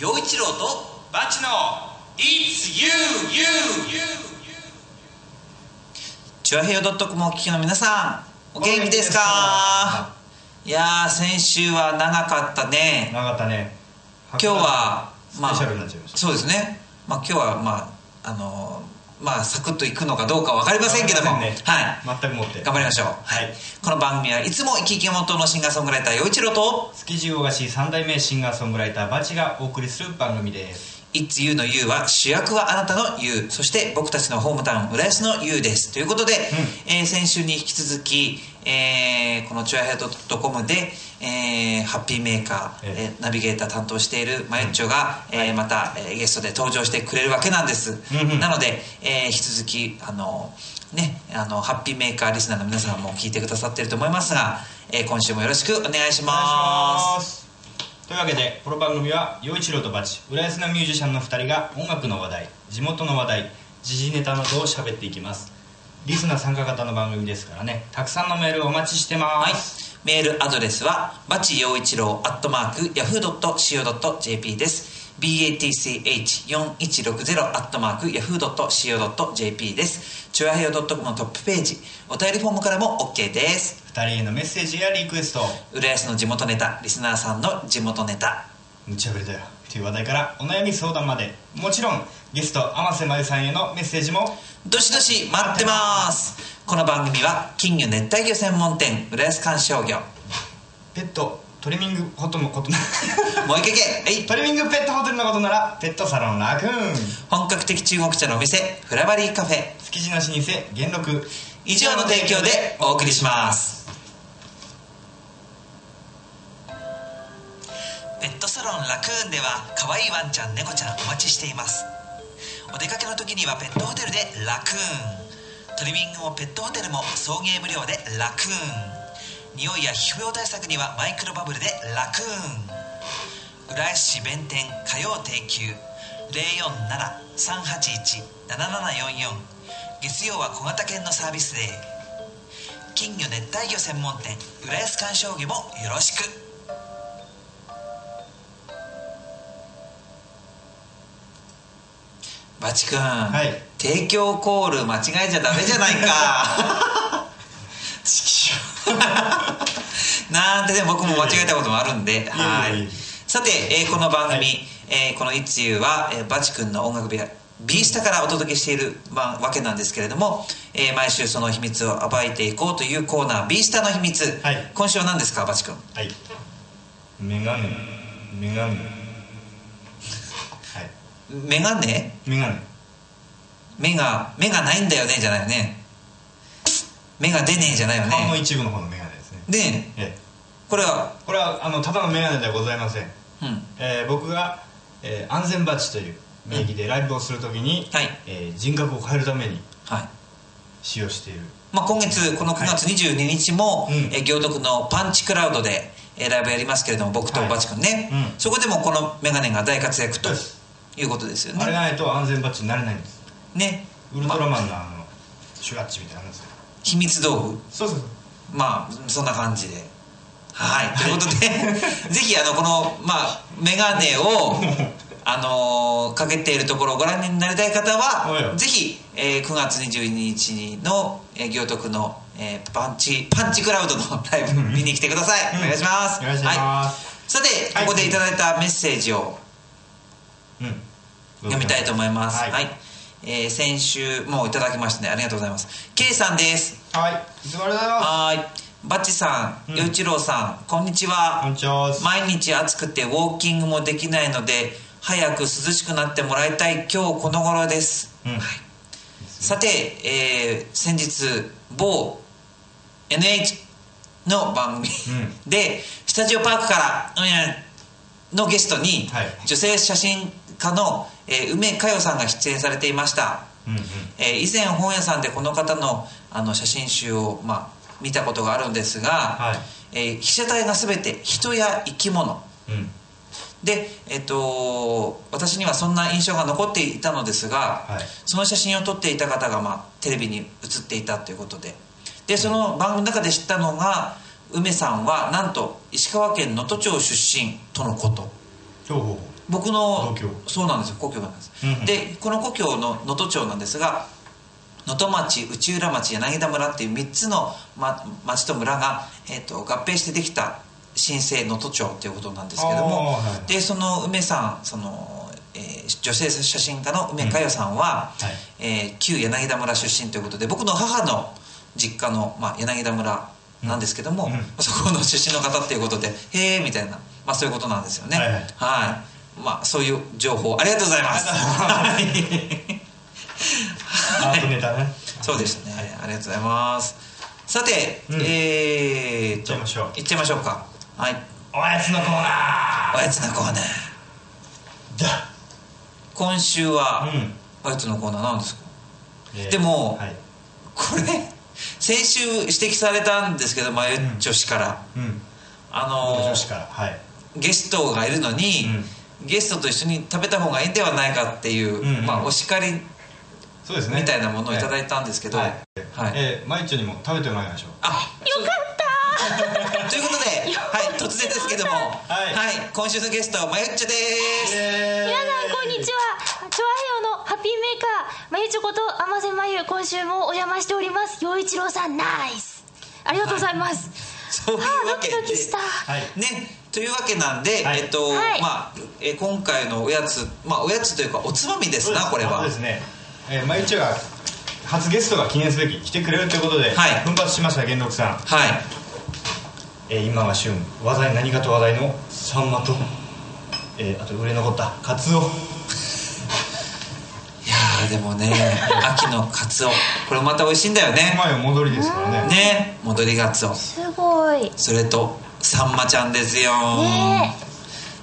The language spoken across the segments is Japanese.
陽一郎とバチの It's you, you, you. チュアヘヨドットコムお聞きの皆さんお元気ですか？いやー先週は長かったね。なかったね。今日はスペシャルになっちゃいました、そうですね。まあ今日はまああのーまあサクッといくのかどうか分かりませんけども、ね。はい。全くもって。頑張りましょう、はい、この番組はいつも生き生き元のシンガーソングライター陽一郎と。築地大菓子三代目シンガーソングライターバチがお送りする番組です「It's You」の You は主役はあなたの You そして僕たちのホームタウン浦安の You です。ということで、えー先週に引き続き、えーこのチュアヘッド .com で、えーハッピーメーカー、ええ。ーナビゲーター担当しているマユッチョが、えーまた、えーゲストで登場してくれるわけなんです、うんうん。なので、えー引き続きあのねあのハッピーメーカーリスナーの皆さんも聞いてくださっていると思いますが、えー今週もよろしくお願いしおます。すというわけでこの番組は陽一郎とバチ浦安のミュージシャンの2人が音楽の話題地元の話題時事ネタなどを喋っていきます。リスナー参加型の番組ですからねたくさんのメールお待ちしてまはい。す、メールアドレスはバチ陽一郎アットマークヤフー .co.jp です。BATCH4160 アットマークヤフー .co.jp です。チュアヘヨ .com のトップページお便りフォームからも OK です。2人へのメッセージやリクエスト。浦安の地元ネタリスナーさんの地元ネタ。無茶ぶりだよ。という話題からお悩み相談まで。もちろんゲスト天瀬まゆさんへのメッセージも。どしどし待ってます。この番組は金魚熱帯魚専門店浦安観賞魚。ペットトリミングホットのことな もう一回いけ。はい。トリミングペットホテルのことならペットサロンラクーン本格的中国茶のお店フラバリーカフェ。築地の老舗元禄。以上の提供でお送りします。ペットサロンラクーンでは可愛いワンちゃん猫ちゃんお待ちしていますお出かけの時にはペットホテルでラクーン。トリミングもペットホテルも送迎無料でラクーン。匂いや皮膚病対策にはマイクロバブルでラクーン浦安市弁天火曜定休047-381-7744月曜は小型犬のサービスデー。金魚熱帯魚専門店。浦安観賞魚もよろしく。バチ君、はい。提供コール間違えちゃダメじゃないか。なんてね僕も間違えたこともあるんで。はい。さて、えーこの番組、はい。えーこの「いつゆ」は、えーバチ君の音楽部屋 B スタからお届けしている、まあ、わけなんですけれども、えー毎週その秘密を暴いていこうというコーナー B スタの秘密、はい。今週は何ですかバチ君？はい。メガネメガネはいメガネ？メガネ。目が目がないんだよね？じゃないよね。目が出ねえ？じゃないよ顔のね一部の方のメガネですね。でええ。これは？これはあのただのメガネではございません、うん。えー僕が、えー安全バッジという名義でライブをするときに、はい。えー人格を変えるためにはい。使用している。まあ、今月この9月22日も、うん。えー行徳のパンチクラウドで、えーライブやりますけれども僕とはい。バチ君ね、うん。そこでもこのメガネが大活躍ということですよあれねがないと安全バッジになれないんです。ね。ウルトラまあマンのあのシュラッチみたいなのです。よ秘密道具。そうそうそう。まあそんな感じで。はい。ということで ぜひあのこの、まあ、メガネを あのーかけているところをご覧になりたい方はいぜひ、えー9月22日の、えー行徳の、えーパンチパンチクラウドの ライブ見に来てください、うん。お願いします。お願いします。はい、さてはいここでいただいたメッセージを。うん読みたいと思います。はい。はい、えー先週もういただきましたね。ありがとうございます。K さんです。はい。いつもありがとうございまはーい。バッチさんう一郎さんこんにちは。すこんにちは。毎日暑くてウォーキングもできないので早く涼しくなってもらいたい。今日この頃です、うん。はい、さて、えー先日某 NH の番組、うん。でスタジオパークから、うん、のゲストに、はい。女性写真家の、えー梅佳代さんが出演されていました、うんうん。えー以前本屋さんでこの方のあの写真集を、まあ、見たことがあるんですが、はい。えー被写体が全て人や生き物。うん。で、えっと私にはそんな印象が残っていたのですが、はい。その写真を撮っていた方が、まあ、テレビに映っていたということで。でその番組の中で知ったのが梅さんはなんと石川県能登町出身とのこと。ほうほう。ほ僕のそうなんですよ。故郷なんです、うんうん。でこの故郷の能登町なんですが能登町内浦町柳田村っていう3つの、ま、町と村が、えー、と合併してできた新生能登町っていうことなんですけども、はいでその梅さんその、えー女性写真家の梅佳代さんは、はい。えー旧柳田村出身ということで僕の母の実家の、まあ、柳田村なんですけども、うん。うん。そこの出身の方っていうことでへえみたいな、まあ、そういうことなんですよね。はいはい。はいまあそういう情報ありがとうございます。はい。ネタね。そうでしたね、ありがとうございます。さて、うん。えーと行っちゃいましょう。行っちゃいましょうか。はい。おやつのコーナおやつのコーナー。ーだ。今週は、うん。おやつのコーナーなんですか？えーでもはい。これ先週指摘されたんですけどマユッチョ氏から、うん。あの女子から。はい。ゲストがいるのに、ゲストと一緒に食べた方がいいんではないかっていう、うんうん。まあ、お叱りそうですね。みたいなものをいただいたんですけど、はい。はい。えーマイチョにも食べてもらいましょう。あよかった。ということで、はい、突然ですけども、はい。今週のゲストまゆっちょです、皆皆さんこんにちは。チョアヘヨのハッピーメーカーまゆちょこと甘瀬まゆ今週もお邪魔しております。陽一郎さんナイス。ありがとうございます、そういうわけで。あードキドキした。はい。ねというわけなんで、はい。えっと、はい。まあ、えー今回のおやつまあおやつというかおつまみですなこれは。そうですね、えー、マイチョが初ゲストが記念すべき来てくれるということで、はい。奮発しました元禄さん、はい。えー今が旬。話題何かと話題のサンマと、えーあと売れ残ったカツオ。いやーでもね 秋のカツオ。これまた美味しいんだよね。前は戻りですからね。ね戻りガツオ。すごい。それとサンマちゃんですよ。ね。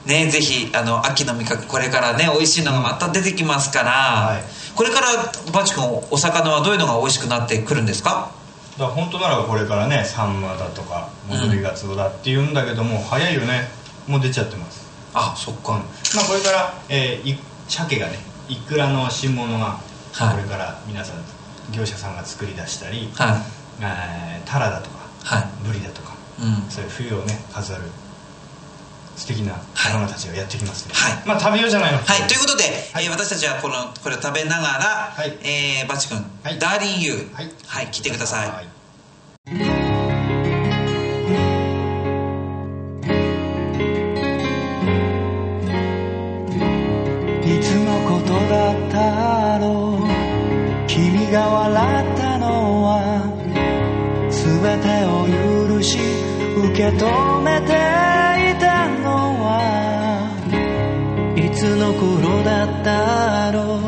ねぜひあの秋の味覚これからね美味しいのがまた出てきますから、はい。これからバチ君お魚はどういうのが美味しくなってくるんですか？だから本当ならこれからねサンマだとか戻りガツオだって言うんだけども、早いよね。もう出ちゃってます。あそっか、まあこれから、えーい鮭がねいくらの新物がはい。これから皆さん業者さんが作り出したり、はい。えータラだとかはい。ブリだとかうん。そういう冬をね飾る素敵な魚たちがやってきますね、はい。まあ食べようじゃないの。はい、ということで、はい。えー私たちはこのこれを食べながら、はい。えーバチ君、はい。ダーリンユー、はい。はい、聞いてください、はい。いつのことだったろう君が笑ったのは全てを許し受け止めていたのはいつの頃だったろう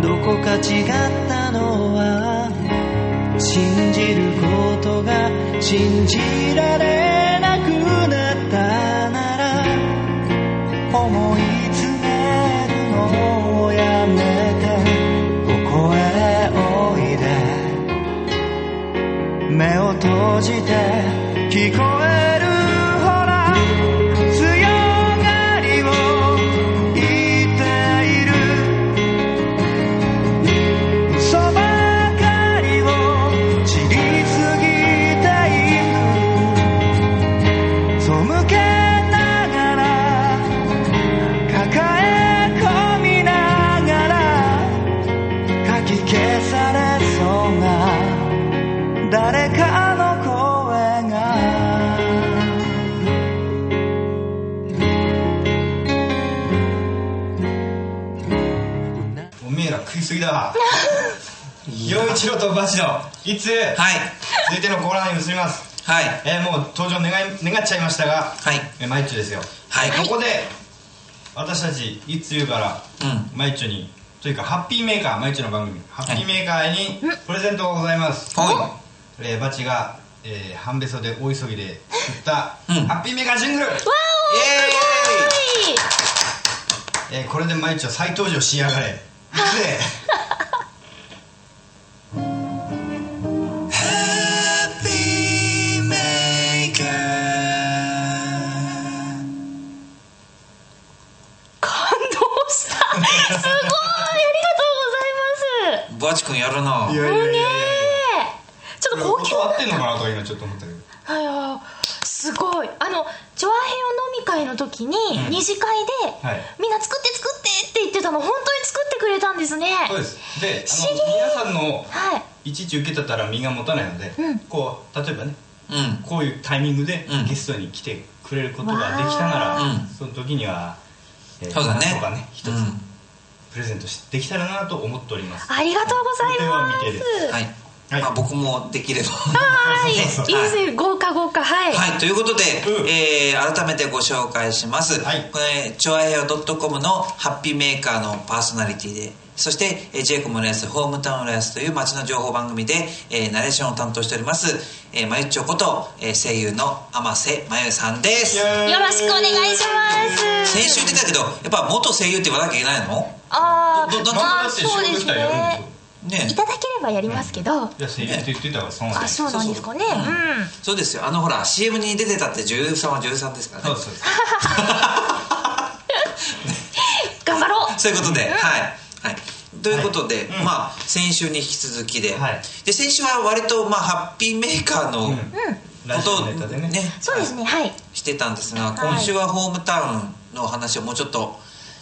どこか違ったのは信じることが信じられなくなったなら思い詰めるのをやめてここへおいで目を閉じて聞こえる陽一郎とバチのいつ、はい。続いてのコーナーに移ります。はい。えーもう登場願い願っちゃいましたが、はい。えーマイッチョですよ、はい。ここで私たちいつ言うから、うん。マイッチョにというかハッピーメーカーマイッチョの番組ハッピーメーカーにプレゼントがございます、はえーバチが、えー半べそで大急ぎで作った、うん。ハッピーメーカージングル、いイエはいえーこれでマイッチョ再登場しやがれ。い 受けてたら身が持たないので、うん。こう例えばねうん。こういうタイミングでうん。ゲストに来てくれることができたなら、その時には、えーそうだね。ね一つうん。プレゼントしできたらなと思っております、ありがとうございます。はい、はい。まあ、僕もできれば。はい。いいそうそうですね。豪華豪華。はい、はい、ということで、うん。えー改めてご紹介します。はい。これ、チョアヘオ .com のハッピーメーカーのパーソナリティで、そして、えー、ジェイコムレース、ホームタウンレースという街の情報番組で、えーナレーションを担当しております、えー、まゆっちょこと、えー声優の天瀬まゆさんです。よろしくお願いします。先週出たけど、やっぱ元声優って言わなきゃいけないの？あーどどどあそうです収録したらやるんでしょ？ねねいただければやりますけど、いや声優って言ってたからそうなんあです。そうなんですかね。うん。そうですよ。あのほら、CM に出てたって女優さんは女優さんですからね。そうそうです 頑張ろう。そういうことで、はい。はい。ということで、うん。まあ、先週に引き続きで、はい。で、先週は割と、まあ、ハッピーメーカーのことをオネタでね。ね、そうですねはい。してたんですが、い。今週はホームタウンのお話をもうちょっと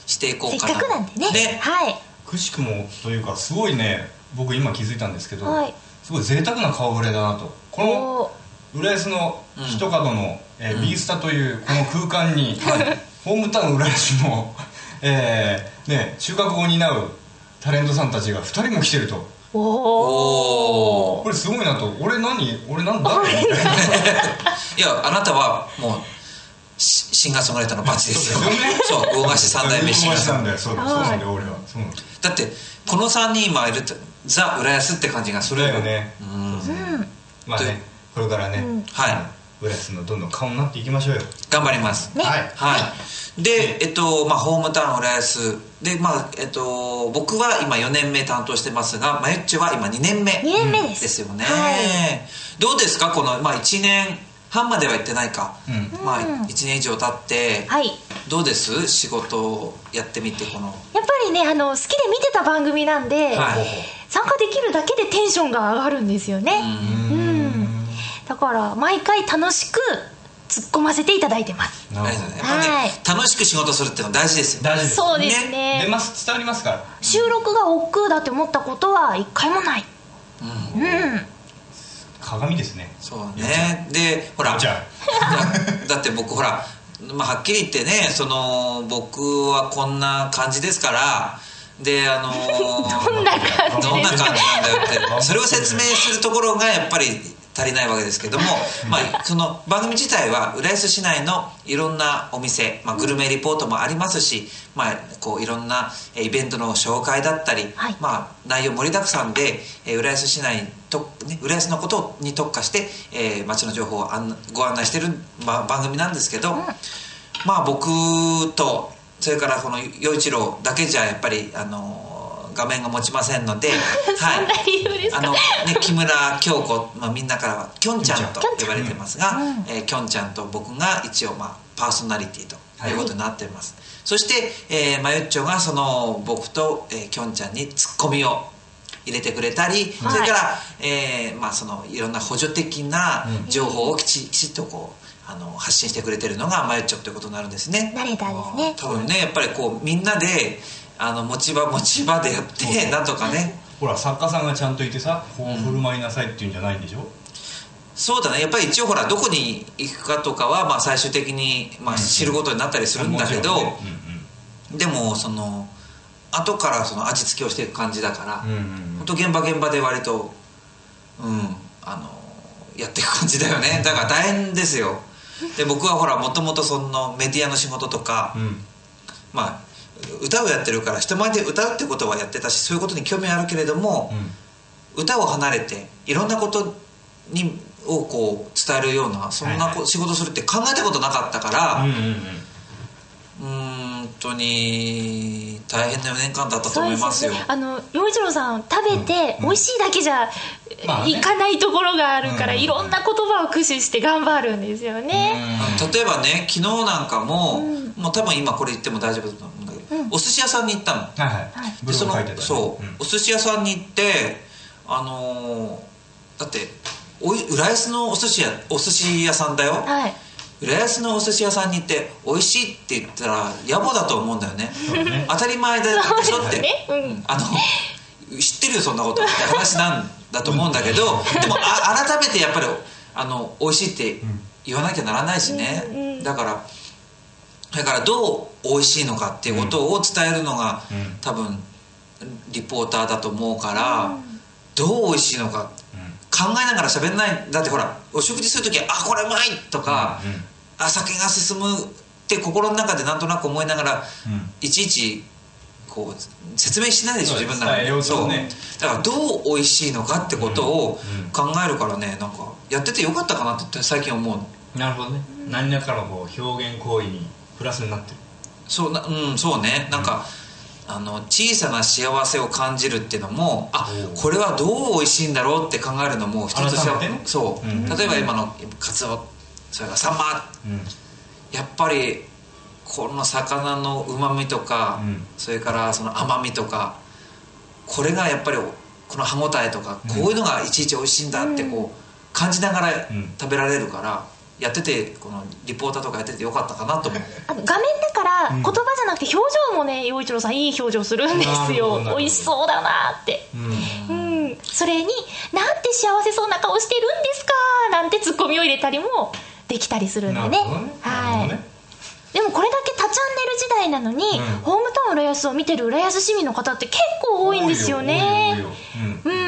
していこせっうかな。かくなんでね。はい。くしくもというかすごいね僕今気づいたんですけど、はい。すごい贅沢な顔ぶれだなと。この浦安の一角の、えーうんビースタというこの空間に、ホームタウン浦安の、えーね、中学を担うタレントさんたちが2人も来てると。おおおこれすごいなと。俺何？俺なんだみたいや、あなたはもう、シシンガーソングライターのバチですよ。そう大菓子三代目シンガーソングライなんだよそうそうなんだよ俺は。そうなんだって、この3人今いると、ザ・浦安って感じがするだよね。うん。まあねこれからね、うん。はい浦安のどんどん顔になっていきましょうよ。頑張ります。ね。はい。はい、で、えっとまあ、ホームタウン浦安で、まあえっと、僕は今4年目担当してますがまゆっちは今2年目二年目です。ですよね、はい。どうですか？この、まあ、1年半までは行ってないか、うん。まあ、うん。1年以上経って、はい。どうです？仕事をやってみてこの。やっぱりねあの好きで見てた番組なんで、はい。参加できるだけでテンションが上がるんですよね。うんだから毎回楽しく突っ込ませていただいてます。はい。楽しく仕事するっていうのは大事ですよ大事ですそうですね。出ます伝わりますから。収録が億劫だって思ったことは一回もない。うん。うん。鏡ですね。そうね。でほら。じゃだ だって僕ほら、まあ、はっきり言ってねその僕はこんな感じですから。であのー どんな感じどんな感じなんだよって。あそれを説明するところがやっぱり足りないわけですけども、まあ、その番組自体は浦安市内のいろんなお店、まあ、グルメリポートもありますし、まあ、こういろんなえーイベントの紹介だったり、はい。まあ、内容盛りだくさんで、えー浦安市内と、ね、浦安のことに特化して、えー街の情報を案ご案内してる、まあ、番組なんですけど、まあ僕とそれからこの陽一郎だけじゃやっぱりあの画面が持ちませんので、そんな理由ですか？あのね、木村京子、まあ、みんなからはきょんちゃんと呼ばれてますが、うん。えーきょんちゃんと僕が一応、まあ、パーソナリティということになっています、そして、えー、まゆっちょがその僕と、えー、きょんちゃんにツッコミを入れてくれたり、はい。それから、えーまあ、そのいろんな補助的な情報をきち,、きちっとこうあの発信してくれてるのがまゆっちょということになるんですね。ナレーターですね。多分ねやっぱりこうみんなであの持ち場持ち場でやってなんとかね。ほら作家さんがちゃんといてさこう振る舞いなさいっていうんじゃないんでしょ、そうだね。やっぱり一応ほらどこに行くかとかは、まあ、最終的に、まあ、知ることになったりするんだけど、でもその後からその味付けをしていく感じだから、うんうんうん。本当現場現場で割とうんあのやっていく感じだよね。だから大変ですよ。で僕はほらもともとそのメディアの仕事とか、うんうん。まあ歌をやってるから人前で歌うってことはやってたしそういうことに興味あるけれども、歌を離れていろんなことにをこう伝えるようなそんなこ、はいはい。仕事するって考えたことなかったから、うんうんうん。うーん本当に大変な4年間だったと思いますよ。ね。あの陽一郎さん食べて美味しいだけじゃまあね。いかないところがあるから、うんいろんな言葉を駆使して頑張るんですよね、例えばね昨日なんかも、うん。もう多分今これ言っても大丈夫だと思うお寿司屋さんに行ったの。はいはい。でそのそう、ん。お寿司屋さんに行ってあのーだっておい浦安のお寿司屋お寿司屋さんだよ。はい。浦安のお寿司屋さんに行って美味しいって言ったら野暮だと思うんだよね。ね。当たり前でしょって、ねうん。あの知ってるよそんなこと。って話なんだと思うんだけどでもあ改めてやっぱりあの美味しいって言わなきゃならないしね、だからだからどう美味しいのかっていうことを伝えるのが、うん。多分リポーターだと思うから、どう美味しいのか考えながら喋んない。だってほらお食事する時は「あこれうまい!」とか、うんうん。あ酒が進むって心の中でなんとなく思いながら、うん。いちいちこう説明しないでしょ自分なら伝えよう。だからどう美味しいのかってことを考えるからねなんかやっててよかったかなって最近思う。のなるほどね。何らかのこう表現行為にプラスになってる。そうなうんそうね。なんか、あの小さな幸せを感じるっていうのもあこれはどう美味しいんだろうって考えるのも一つそう、うん例えば今のカツオそれからサンマ。うん。やっぱりこの魚のうまみとか、うん。それからその甘みとかこれがやっぱりこの歯ごたえとか、うん。こういうのがいちいち美味しいんだってこう感じながらん。食べられるからやっててこのリポーターとかやっててよかったかなと思う。あの画面だから言葉じゃなくて表情もね陽一郎さんいい表情するんですよ。美味しそうだなって。うん。うん。それに「なんて幸せそうな顔してるんですか」なんてツッコミを入れたりもできたりするんでね。ね。はい。でもこれだけ多チャンネル時代なのに、ん。ホームタウン浦安を見てる浦安市民の方って結構多いんですよね。うん、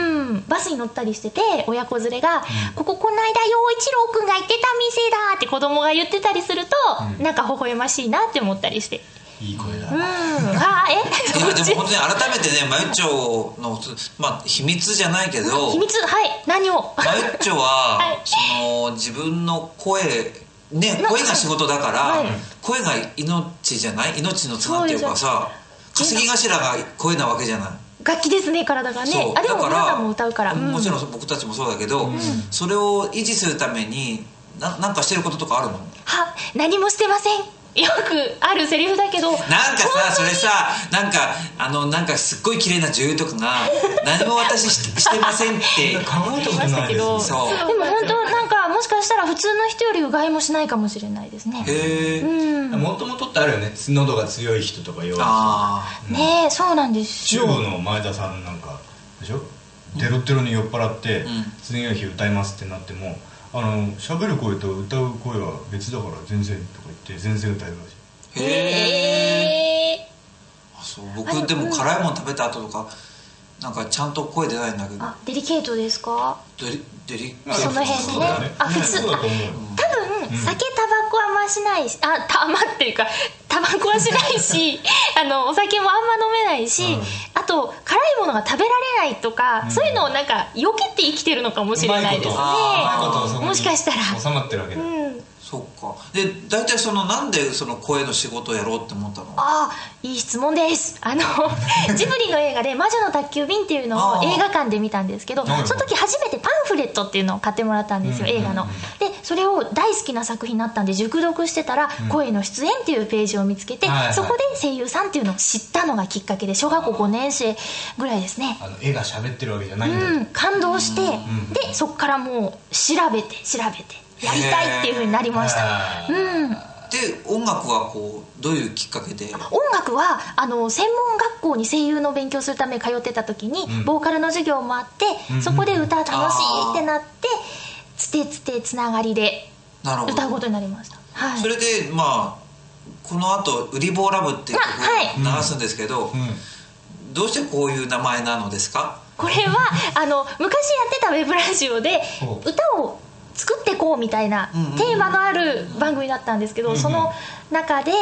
バスに乗ったりしてて親子連れが「こここの間陽一郎くんが行ってた店だ」って子供が言ってたりすると、なんか微笑ましいなって思ったりして。うんいい声だ。うん。あーえ？いやでも本当に改めてねマユッチョのまあ秘密じゃないけど秘密はい何を？マユッチョは、はい。その自分の声ねな声が仕事だから、はい。声が命じゃない？命の綱っていうかさ稼ぎ頭が声なわけじゃない楽器ですね体がね。あでもだから皆さんも歌うから、うん。もちろん僕たちもそうだけど、それを維持するためにななんかしてることとかあるの？は何もしてませんよくあるセリフだけどなんかさそれさなんかあのなんかすっごい綺麗な女優とかが「何も私ししてません」って 考えたことないですそうそう。でも本当なんかもしかしたら普通の人よりうがいもしないかもしれないですね。へえ、うん。もともとってあるよね。喉が強い人とか弱い人あねえそうなんです中国の前田さんなんかでしょ？デロッデロに酔っ払って、ん。次の日歌いますってなってもあの喋る声と歌う声は別だから全然とか言って全然歌えるらしい。あへえあそう僕でも辛いもの食べた後とかなんかちゃんと声出ないんだけど。あデリケートですか？デリデリその辺ね。あ普通。そうだと思うよ多分酒タバコしないしあたまっていうか。タバコはしないし あのお酒もあんま飲めないし、うん。あと辛いものが食べられないとか、そういうのをなんか避けて生きてるのかもしれないですね。もしかしたら。収まってるわけだ、うんそっか。で大体そのなんでその声の仕事をやろうって思ったの？ああいい質問です。あの ジブリの映画で「魔女の宅急便」っていうのを映画館で見たんですけどその時初めてパンフレットっていうのを買ってもらったんですよ映画の。でそれを大好きな作品になったんで熟読してたら「声の出演」っていうページを見つけてそこで声優さんっていうのを知ったのがきっかけで小学校5年生ぐらいですね。あの絵が喋ってるわけじゃないんだ。よ、うん感動してんでそこからもう調べて調べてやりたいっていうふうになりました。うん。で音楽はこうどういうきっかけで？音楽はあの専門学校に声優の勉強するため通ってた時に、ん。ボーカルの授業もあって、うん。そこで歌楽しいってなってつてつてつながりで歌うことになりました。はい。それでまあこの後ウリボーラブ」っていう曲あはい。を流すんですけど、うん。どうしてこういう名前なのですか？これはあの昔やってたウェブラジオで歌を作ってこうみたいなテーマのある番組だったんですけど、その中で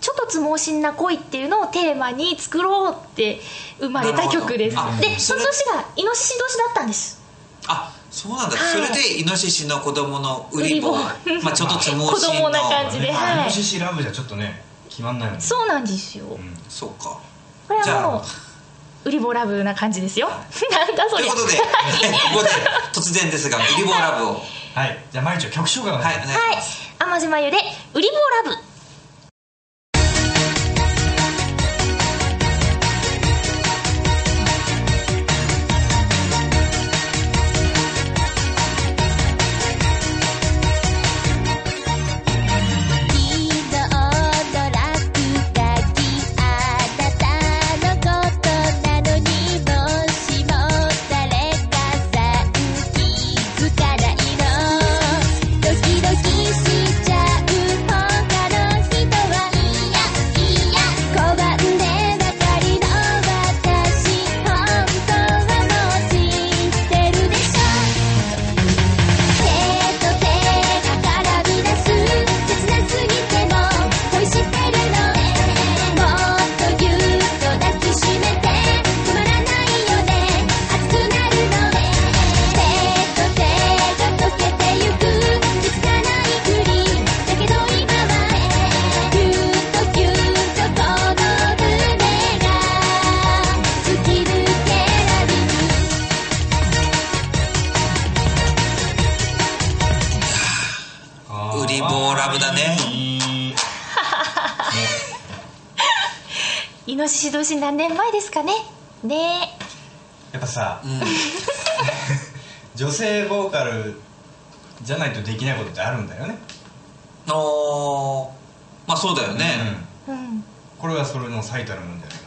ちょっとつ盲信な恋っていうのをテーマに作ろうって生まれた曲です。でその年がイノシシ年だったんです。あそうなんだ、はいそれでイノシシの子供のウリボウリボまあちょっとつも子しの。供な感じでねはい。イノシシラブじゃちょっとね決まんないもんね。そうなんですよ、うん。そうか。これはもうウリボラブな感じですよ。なんだそれということで ここで突然ですがウリボーラブをはいじゃあ毎日曲紹介お願いします、はいはい、天島湯でウリボラブさ、うん。女性ボーカルじゃないとできないことってあるんだよね、あーまあそうだよね。うんえうん。これがそれの最たるもんじゃないか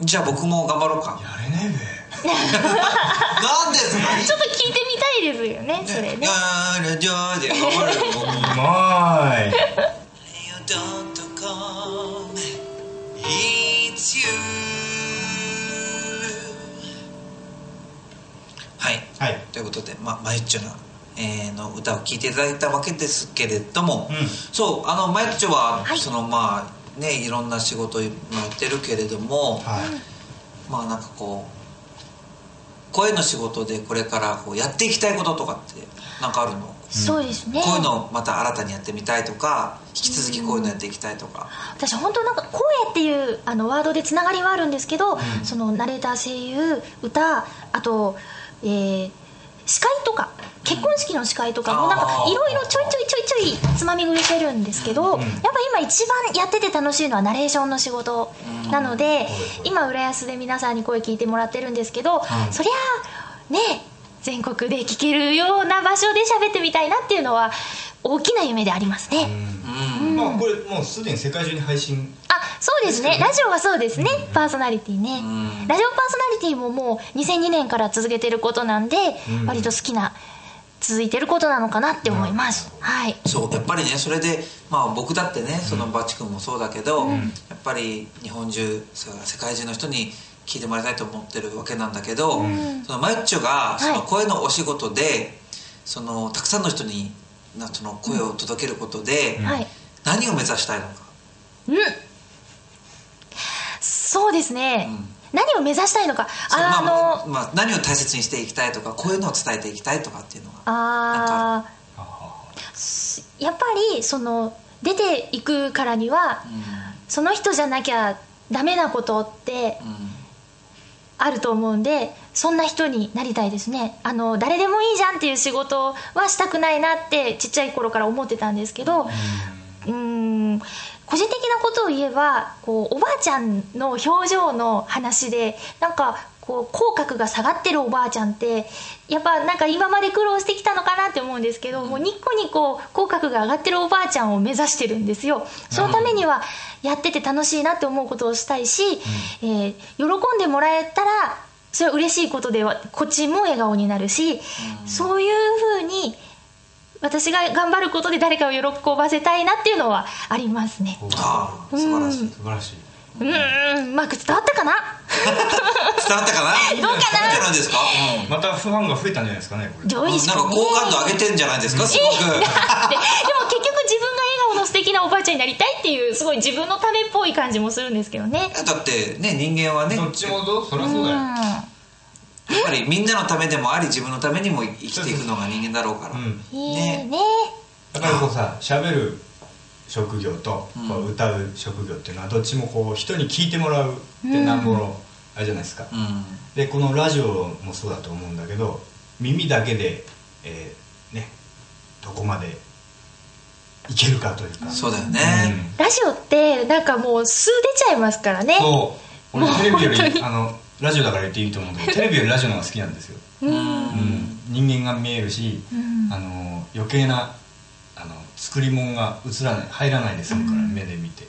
うん、じゃあ僕も頑張ろうか。なやれね なんですかちょっと聞いてみたいですよねそれね。やーじゃあで頑張るうまーい はい。はい。ということで、ま、マユッチョの,、えーの歌を聴いていただいたわけですけれども、うん。そうあのマユッチョは、はい。そのまあねいろんな仕事をやってるけれども、はい。まあなんかこう声の仕事でこれからこうやっていきたいこととかってなんかあるの、そうですね。こういうのをまた新たにやってみたいとか引き続きこういうのやっていきたいとか、私本当なんか声っていうあのワードでつながりはあるんですけど、そのナレーター声優歌あと、えー司会とか結婚式の司会とかもうん。なんかいろいろちょいちょいちょいちょいつまみ食いしてるんですけど、やっぱ今一番やってて楽しいのはナレーションの仕事なので、今浦安で皆さんに声聞いてもらってるんですけど、そりゃあね全国で聞けるような場所で喋ってみたいなっていうのは大きな夢でありますね。うん。まあこれもうすでに世界中に配信あそうですね。ラジオはそうですね、パーソナリティね、ん。ラジオパーソナリティももう2002年から続けてることなんで、うん。割と好きな続いてることなのかなって思います、はい。そうやっぱりねそれで、まあ、僕だってねそのバチ君もそうだけど、やっぱり日本中それから世界中の人に聞いてもらいたいと思ってるわけなんだけど、そのマユッチョがい。その声のお仕事で、そのたくさんの人になその声を届けることで、はい何を目指したいのか、うん。そうですね、うん。何を目指したいのか。あまあのまあ、何を大切にしていきたいとかこういうのを伝えていきたいとかっていうのがあー。やっぱりその出ていくからにはその人じゃなきゃダメなことってうん。うんあると思うんでそんな人になりたいですね。あの誰でもいいじゃんっていう仕事はしたくないなってちっちゃい頃から思ってたんですけどうーん。個人的なことを言えばこうおばあちゃんの表情の話でなんかこう口角が下がってるおばあちゃんってやっぱなんか今まで苦労してきたのかなって思うんですけど、もうニッコニコ口角が上がってるおばあちゃんを目指してるんですよ。そのためにはやってて楽しいなって思うことをしたいし、えー喜んでもらえたらそれは嬉しいことではこっちも笑顔になるし、そういうふうに私が頑張ることで誰かを喜ばせたいなっていうのはありますね。ああ素晴らしい素晴らしい。うんうまく伝わったかな？伝わったかな？どうかな？伝わったんじゃないですか、うん。またファンが増えたんじゃないですかねこれ。どうですかね。なんか好感度上げてんじゃないですかすごく、ででも結局自分が笑顔の素敵なおばあちゃんになりたいっていうすごい自分のためっぽい感じもするんですけどね。だってね人間はねやどっちもどう？そりゃそうだよっぱりみんなのためでもあり自分のためにも生きていくのが人間だろうから、ね。ね。やっぱりこうさ喋る職業とうん。こう歌う職業っていうのはどっちもこう人に聞いてもらうってなんぼのあれじゃないですか、うん。でこのラジオもそうだと思うんだけど耳だけで、えーねどこまでいけるかというか。そうだよね、ラジオってなんかもう数出ちゃいますからね。そう。俺テレビよりあのラジオだから言っていいと思うけど テレビよりラジオの方が好きなんですよ、うん。うん、人間が見えるし、うん。あの余計なあの作り物が映らない入らないで済むから、目で見て。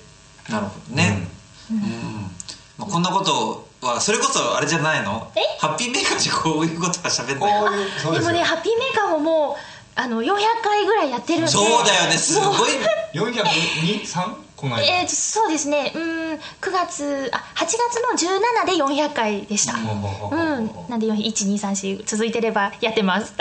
なるほどね。うん、まあ、こんなことはそれこそあれじゃないの？え？ハッピーメーカーでこういうことは喋んないこういうそうでもねハッピーメーカーももうあの400回ぐらいやってるんで。そうだよねすごい。402?3? この？間、えー、そうですね。うん9月あ8月の17で400回でした。ほうん。なんで1234続いてればやってます。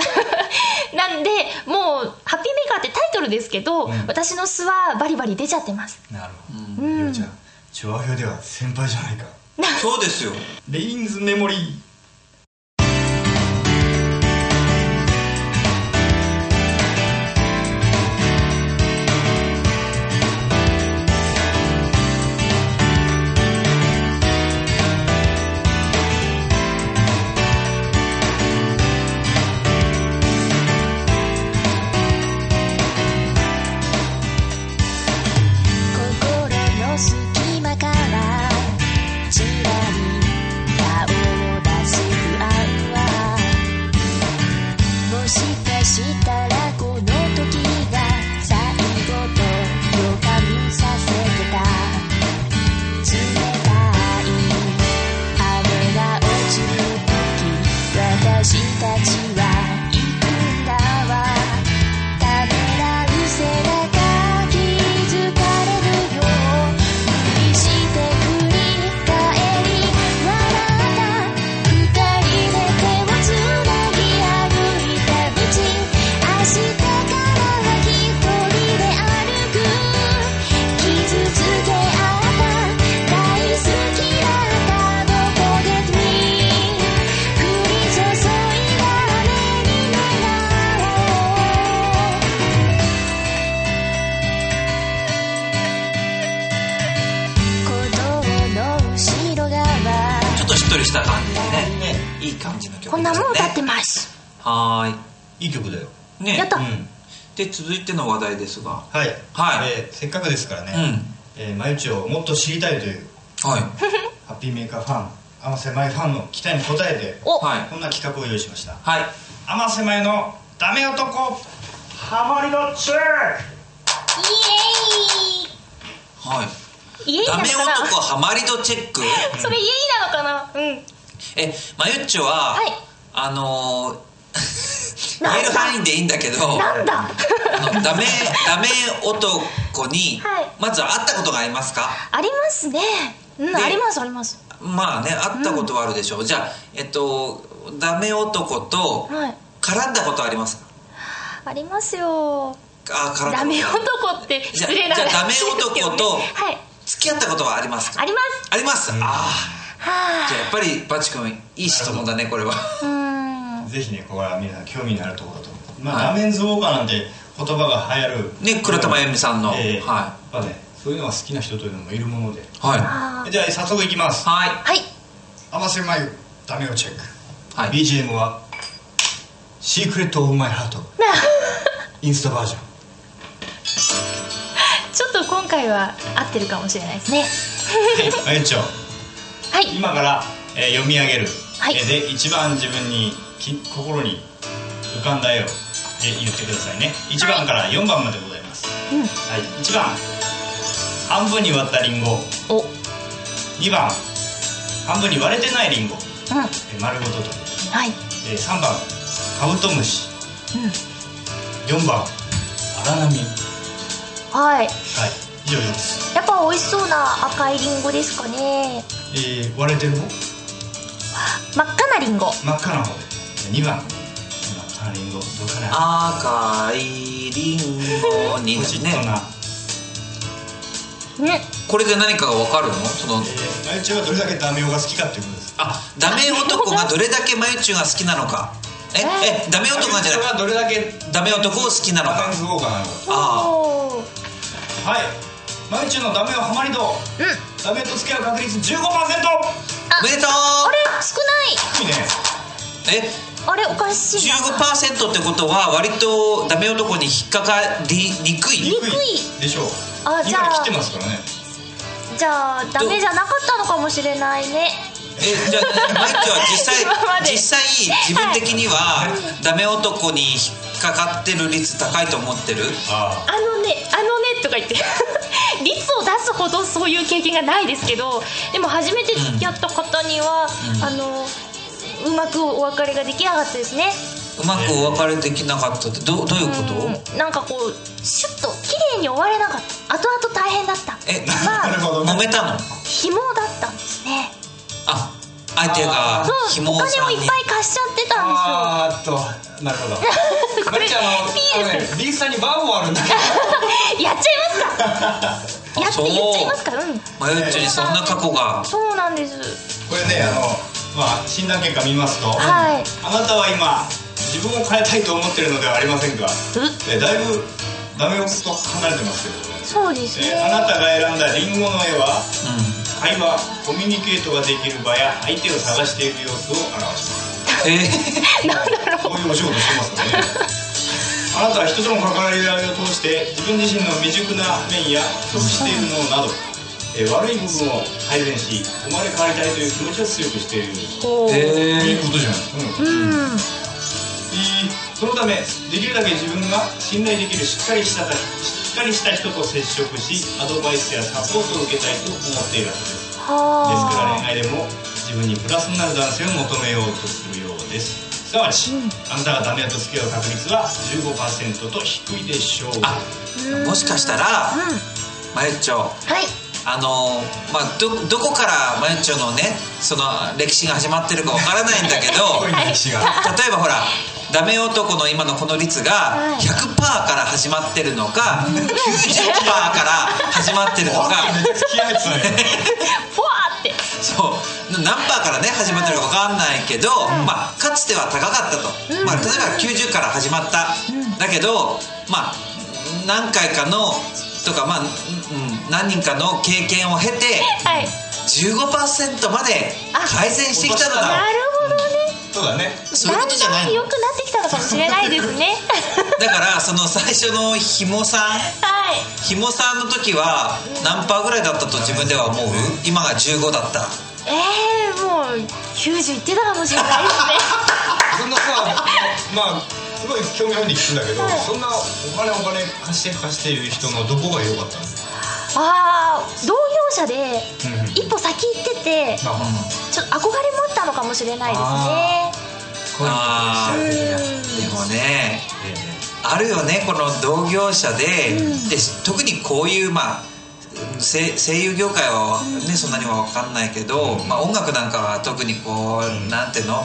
なんでもう「ハッピーメーカー」ってタイトルですけど、うん。私の素はバリバリ出ちゃってます。なるほど、うん。いやじゃあチュア表では先輩じゃないか。そうですよ。レインズメモリーっとりした感じでねいい感じの曲ですこんなもん歌ってまます。はーいい曲だよ。いね。やった。うん。で続いての話題ですが。はい、はい。えーせっかくですからね、うん。えー、まゆちをもっと知りたいというはい。ハッピーメーカーファン甘瀬まゆファンの期待に応えてお、はい。こんな企画を用意しました。はい。甘瀬まゆのダメ男ハマりのチェッはいイエーイ。イエーイダメ男ハマり度チェック？それイエーイなのかな？うん。えまゆっちょは、はい。あのー、なんだ？言える範囲でいいんだけどなんだ？あのダメダメ男に、はい。まずは会ったことがありますか？ありますね。うんでありますあります。まあね会ったことはあるでしょう、じゃあえっとダメ男とはい。絡んだことありますか？ありますよ。あ絡んだダメ男って失礼なじゃあじゃあダメ男とはい付き合ったことはありますか？あります。あります、ああはじゃあやっぱりバチ君いい質問だねこれは。ぜひねここは皆さん興味のあるところだと思う。まあ、はい。ラーメンズウォーカーなんて言葉が流行る。ね倉田真由美さんの。ええはやっぱねそういうのが好きな人というのもいるもので。いはい。あー。じゃあ早速いきます。はい。はい。甘瀬まゆダメをチェック、はい。BGM は「シークレット・オブ・マイ・ハート」インスタバージョン回は合ってるかもしれないですね。はい。はい今から、えー読み上げる、はい。えーで一番自分にき心に浮かんだ絵を、えー言ってくださいね。1番から4番までございます、うん。はい、1番。半分に割ったリンゴ。お。2番。半分に割れてないリンゴ、うん。はえー丸ごとと、い。えー3番。カブトムシ。うん。4番。荒波。はい。はい以上です、やっぱ美味しそうな赤いリンゴですかね。えー割れてる方真っ赤なリンゴ。真っ赤な方。で2番。真っ赤なリンゴ。どうかな赤いリンゴにね。ね。これで何かが分かるの？そのえー、まゆちはどれだけダメ男が好きかっていうことです。あダメ男がどれだけまゆちゅが好きなのか。えええダメ男がじゃなまゆちょがどれだけくダメ男を好きなのか。あおー。はいまゆちのダメをハマり度。うん。ダメと付き合う確率15%おめでとう。あれ少ない。いいね。え？あれおかしい。な15%ってことは割とダメ男に引っかかりにくい？にくい。でしょう。あじゃあ今切ってますからね。じゃあダメじゃなかったのかもしれないね。えじゃあマイクは実際 実際自分的にはダメ男に引っかかってる率高いと思ってる？あ。あのねとか言って。率を出すほどそういう経験がないですけどでも初めて付き合った方には、うん。あのうまくお別れができなかったですね。うまくお別れできなかったってどどういうこと、うん。なんかこうシュッと綺麗に終われなかった。後々大変だった。えあまあなるほどね。揉めたの？紐だったんですね。あ相手がそう紐お金をいっぱい貸しちゃってたんですよ。あーっとなるほど。これまゆちあのいいです。あのねリンスさんに番号あるんだけど。やっちゃいますか。やって言っちゃいますか。う。ん。マユッチョにそんな過去が。そうなんです。これねあのまあ診断結果見ますと、はい。あなたは今自分を変えたいと思ってるのではありませんがうえだいぶダメ男と離れてますけどね。そうですえあなねたが選んだリンゴの絵は？う会話コミュニケートができる場や相手を探している様子を表しますんえ なんこういうお仕事してますからね。あなたは人との関わり合いを通して自分自身の未熟な面や不足しているものなど、えー悪い部分を改善し生まれ変わりたいという気持ちを強くしているこう。ー、いいえことじゃないですか、うん。うんそのためできるだけ自分が信頼できるしっかりしたしっかりした人と接触しアドバイスやサポートを受けたいと思っているはずです。ですからは恋愛でも自分にプラスになる男性を求めようとするようです。すなわち、あなたがダメだと付き合う確率は15%と低いでしょう。あもしかしたらうん。マユッチョはい。あのまあどどこからマユッチョのねその歴史が始まってるかわからないんだけど 恋の歴史が、例えばほらダメ男の今のこの率がはい。100%から始まってるのか90%から始まってるのか。そう。何パーからね始まってるか分かんないけど、まあかつては高かったと、うん。まあ、例えば90から始まった、ん。だけどまあ何回かのとかまあ、うん、何人かの経験を経てはい。15%まで改善してきたのなだるほどねそうだね。そういうことじゃないのだんだん良くなってきたのかもしれないですね。だからその最初のひもさん。はい。ひもさんの時は何パーぐらいだったと自分では思う？今が15だった。えー、もう90いってたかもしれないですね。そんなさまあすごい興味あるんで聞くんだけど、はい。そんなお金お金貸して貸していう人のどこが良かったのああ同業者で一歩先行っててあちょっと憧れもあったのかもしれないですね。あでもねえあるよねこの同業者で,、うん。で特にこういうまあ声声優業界はね、そんなには分かんないけど、まあ、音楽なんかは特にこう、ん。なんていうの？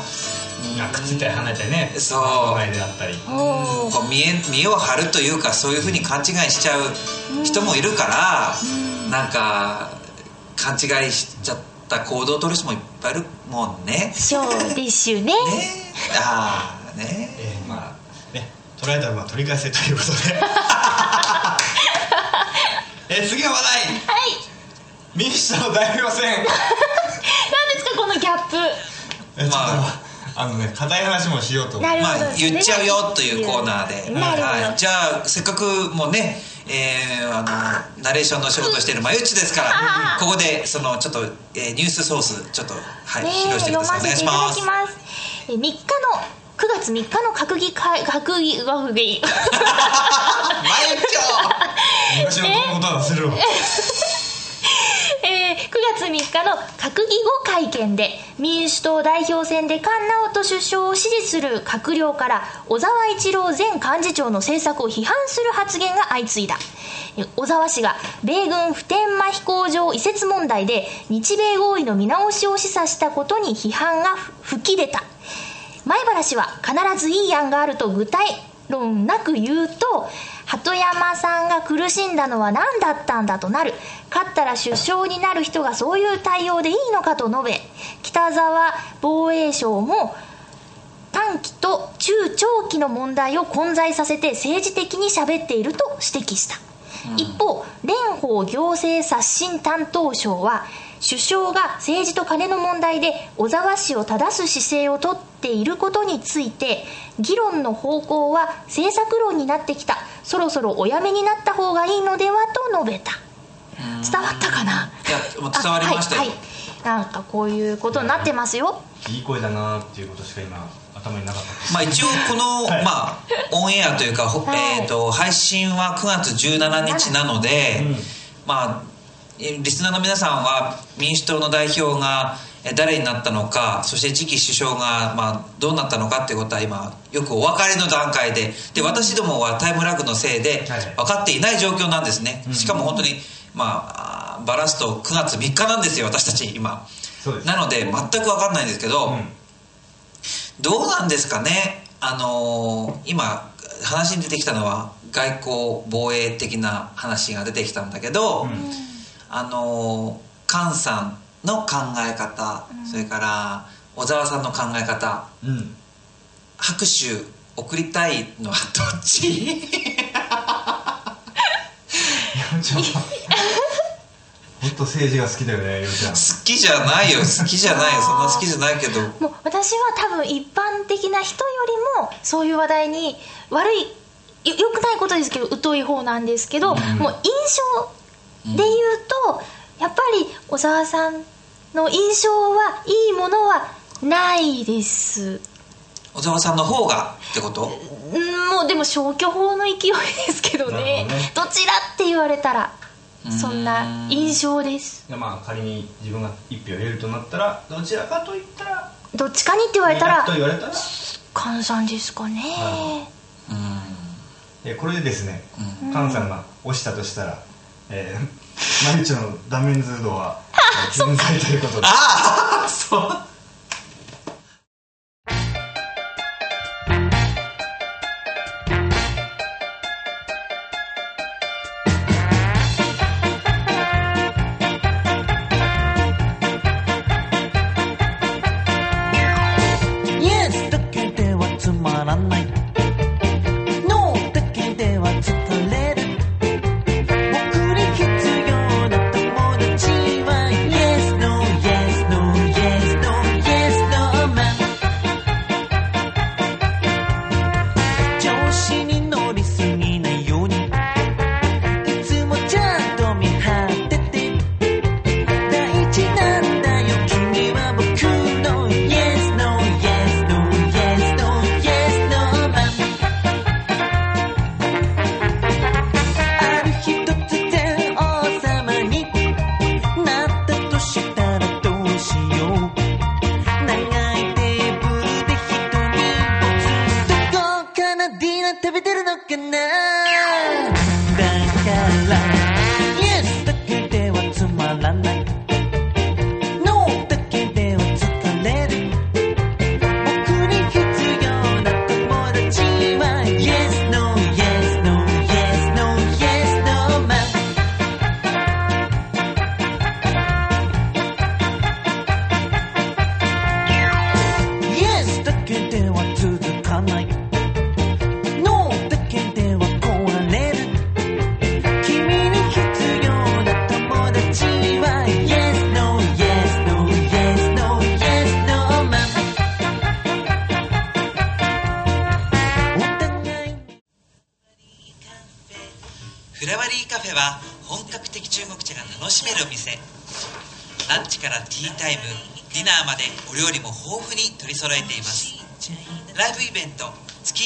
えなんかくっついたり離れたりね。そう。前であったり。こう見え見栄を張るというかそういうふうに勘違いしちゃう人もいるから、なんか勘違いしちゃった行動を取る人もいっぱいいるもんね。そうですよね。ね。ああね。ええまあね捉えたらまあ取り返せということで。えー次の話題。はい。民主党代表選何ですかこのギャップ。まあのね硬い話もしようとまあ、言っちゃうよというコーナーで、はい、じゃあせっかくもうね、えーあのナレーションの仕事してるまゆっちですからここでそのちょっと、えーニュースソースちょっと、はいね披露してください。お願いし読ます。きます。え3日の9月3日の閣議会閣議学議。まゆっち昔のことは忘れろえー9月3日の閣議後会見で民主党代表選で菅直人首相を支持する閣僚から小沢一郎前幹事長の政策を批判する発言が相次いだ。小沢氏が米軍普天間飛行場移設問題で日米合意の見直しを示唆したことに批判が吹き出た。前原氏は必ずいい案があると具体論なく言うと鳩山さんが苦しんだのは何だったんだとなる。勝ったら首相になる人がそういう対応でいいのかと述べ北沢防衛省も短期と中長期の問題を混在させて政治的に喋っていると指摘した、一方蓮舫行政刷新担当省は首相が政治と金の問題で小沢氏を正す姿勢をとっていることについて議論の方向は政策論になってきた。そろそろおやめになった方がいいのではと述べた。伝わったかな？いや伝わりましたはい、はい、なんかこういうことになってますよ。いい声だなっていうことしか今頭になかったまあ、一応この、はい。まあ、オンエアというか、ほはい。えー、と配信は9月17日なので、うん。まあ、えリスナーの皆さんは民主党の代表がえ誰になったのかそして次期首相が、まあ、どうなったのかっていうことは今よくお分かりの段階で。で私どもはタイムラグのせいではい。分かっていない状況なんですね、しかも本当に、まあ、あバラすと9月3日なんですよ私たち今。なので全く分かんないんですけど、うん。どうなんですかね。あのー今話に出てきたのは外交防衛的な話が出てきたんだけど、うんあのー菅さんの考え方、それから小沢さんの考え方。うん。拍手送りたいのはどっち？ちょっと本当政治が好きだよねよちゃん。好きじゃないよ。好きじゃないよ。そんな好きじゃないけど。もう私は多分一般的な人よりもそういう話題に悪いよよくないことですけど疎い方なんですけど、もう印象で言うと、やっぱり小沢さんの印象はいいものはないです。小沢さんの方がってこと？うんもうでも消去法の勢いですけどね。ね。どちらって言われたらそんな印象です。でまあ仮に自分が一票入れるとなったらどちらかといったらどっちかにって言われたらと言われたら菅さんですかね。うん。えこれでですね、菅さんが押したとしたら、えー、毎日の断面図度はえー健在ということでああそう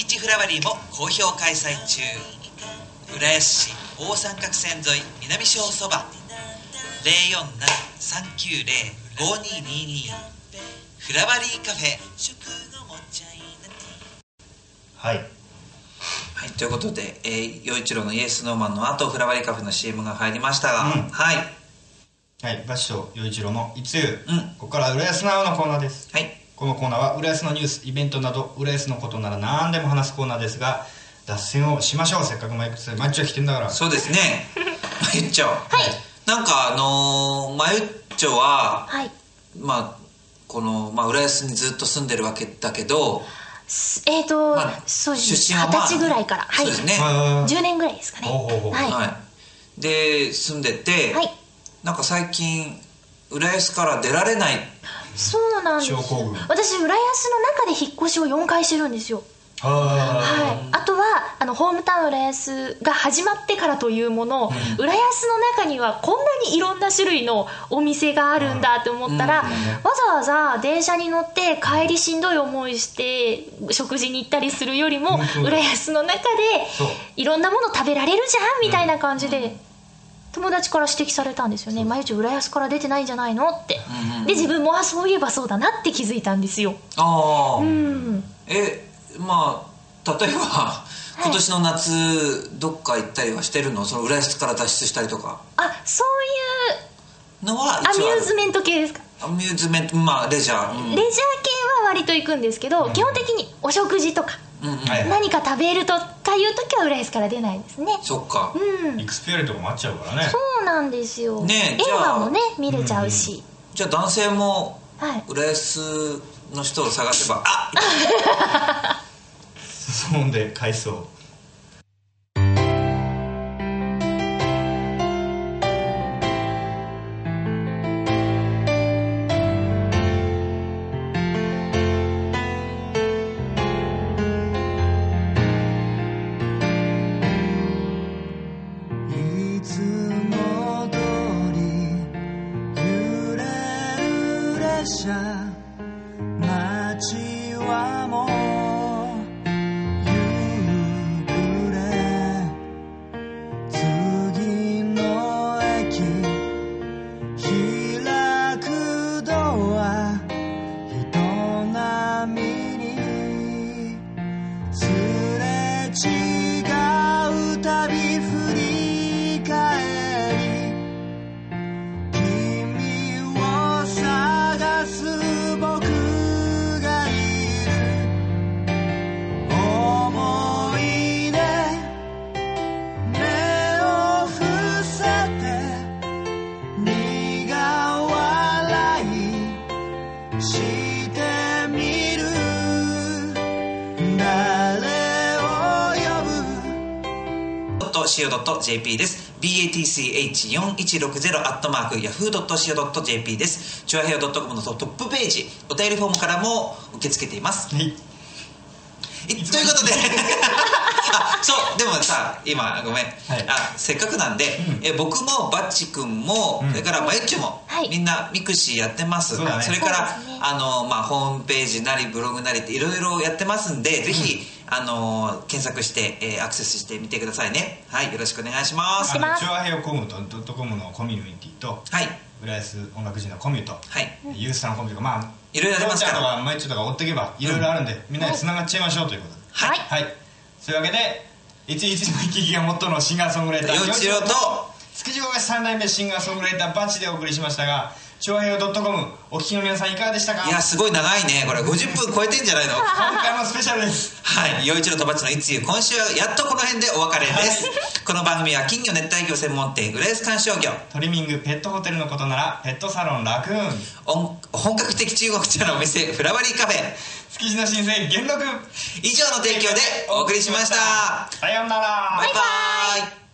月一フラワリーも好評開催中。浦安市大三角線沿い南小そば。0473905222フラワリーカフェ。はい。はい、ということで、えー、陽一郎のイエスノーマンの後フラワリーカフェの CM が入りましたが、うん。はい。はいバッシュと陽一郎の「いつゆ」うん。ここからは浦安なおのコーナーです。はいこのコーナーは浦安のニュースイベントなど浦安のことなら何でも話すコーナーですが脱線をしましょうせっかくマイクマッチョ来てんだから。そうですね。まゆっちょはい。なんかあのー、まゆっちょははい。まあこの、まあ、浦安にずっと住んでるわけだけど、すえっ、と、まあそうですね。出身はまあ二十歳ぐらいから。はい。そうですね。あー10年ぐらいですかね。はい、はい、で住んでて、はい。なんか最近浦安から出られないそうなんです。私浦安の中で引っ越しを4回してるんですよ。ははい、あとはあのホームタウン浦安が始まってからというもの、浦安の中にはこんなにいろんな種類のお店があるんだって思ったら、うん。わざわざ電車に乗って帰りしんどい思いして食事に行ったりするよりも浦安の中でいろんなもの食べられるじゃんみたいな感じで。友達から指摘されたんですよね「まゆち浦安から出てないんじゃないの?」って、うんうんで自分もあそういえばそうだなって気づいたんですよ。ああ、うん。えまあ例えば今年の夏どっか行ったりはしてるの？その浦安から脱出したりとか。あそういうのはアミューズメント系ですか？アミューズメントまあレジャー、うん。レジャー系は割と行くんですけど、基本的にお食事とかうんうん。はい何か食べるとかいう時は浦安から出ないですね。そっか、うん。エクスペアリとかもあっちゃうからね。そうなんですよ、映ねえじゃあ。画もね見れちゃうし、じゃあ男性もはい浦安の人を探せばあ そんで海藻ぶ .co.jp です。Batch4160 アットマーク yahoo.co.jp です。チュアヘア .com のトップページお便りフォームからも受け付けています。はい。いということで。あそうでもさ今ごめん、あせっかくなんで、え僕もバッチ君も、うん。それからまゆっちも、はい。みんなミクシーやってます。そうだね。れから、ね。あの、まあ、ホームページなりブログなりっていろいろやってますんで、ぜひあの検索して、えーアクセスしてみてくださいね。はいよろしくお願いします。あのチョアヘヨコムとドットコムのコミュニティとはい。浦安音楽人のコミュとはい。ユースさんのコミュとかまあいろいろありますから。とかマイチョとか追っていけばいろいろあるんで、みんなでつながっちゃいましょうということで。はい。はい。そういうわけで一日の生き生きがモットーのシンガーソングライター陽一郎と。築地大橋三代目シンガーソングライターバチでお送りしましたが長平洋 .com お聞きの皆さんいかがでしたか？いやすごい長いね。これ50分超えてんじゃないの？今回もスペシャルです。はい。陽一郎とバッチのいつゆ今週はやっとこの辺でお別れです、この番組は金魚熱帯魚専門店浦安観賞魚。トリミングペットホテルのことならペットサロンラクーン。音本格的中国茶のお店フラワリーカフェ。築地の新生元禄。以上の提供でお送りしました。さようなら。バイバイ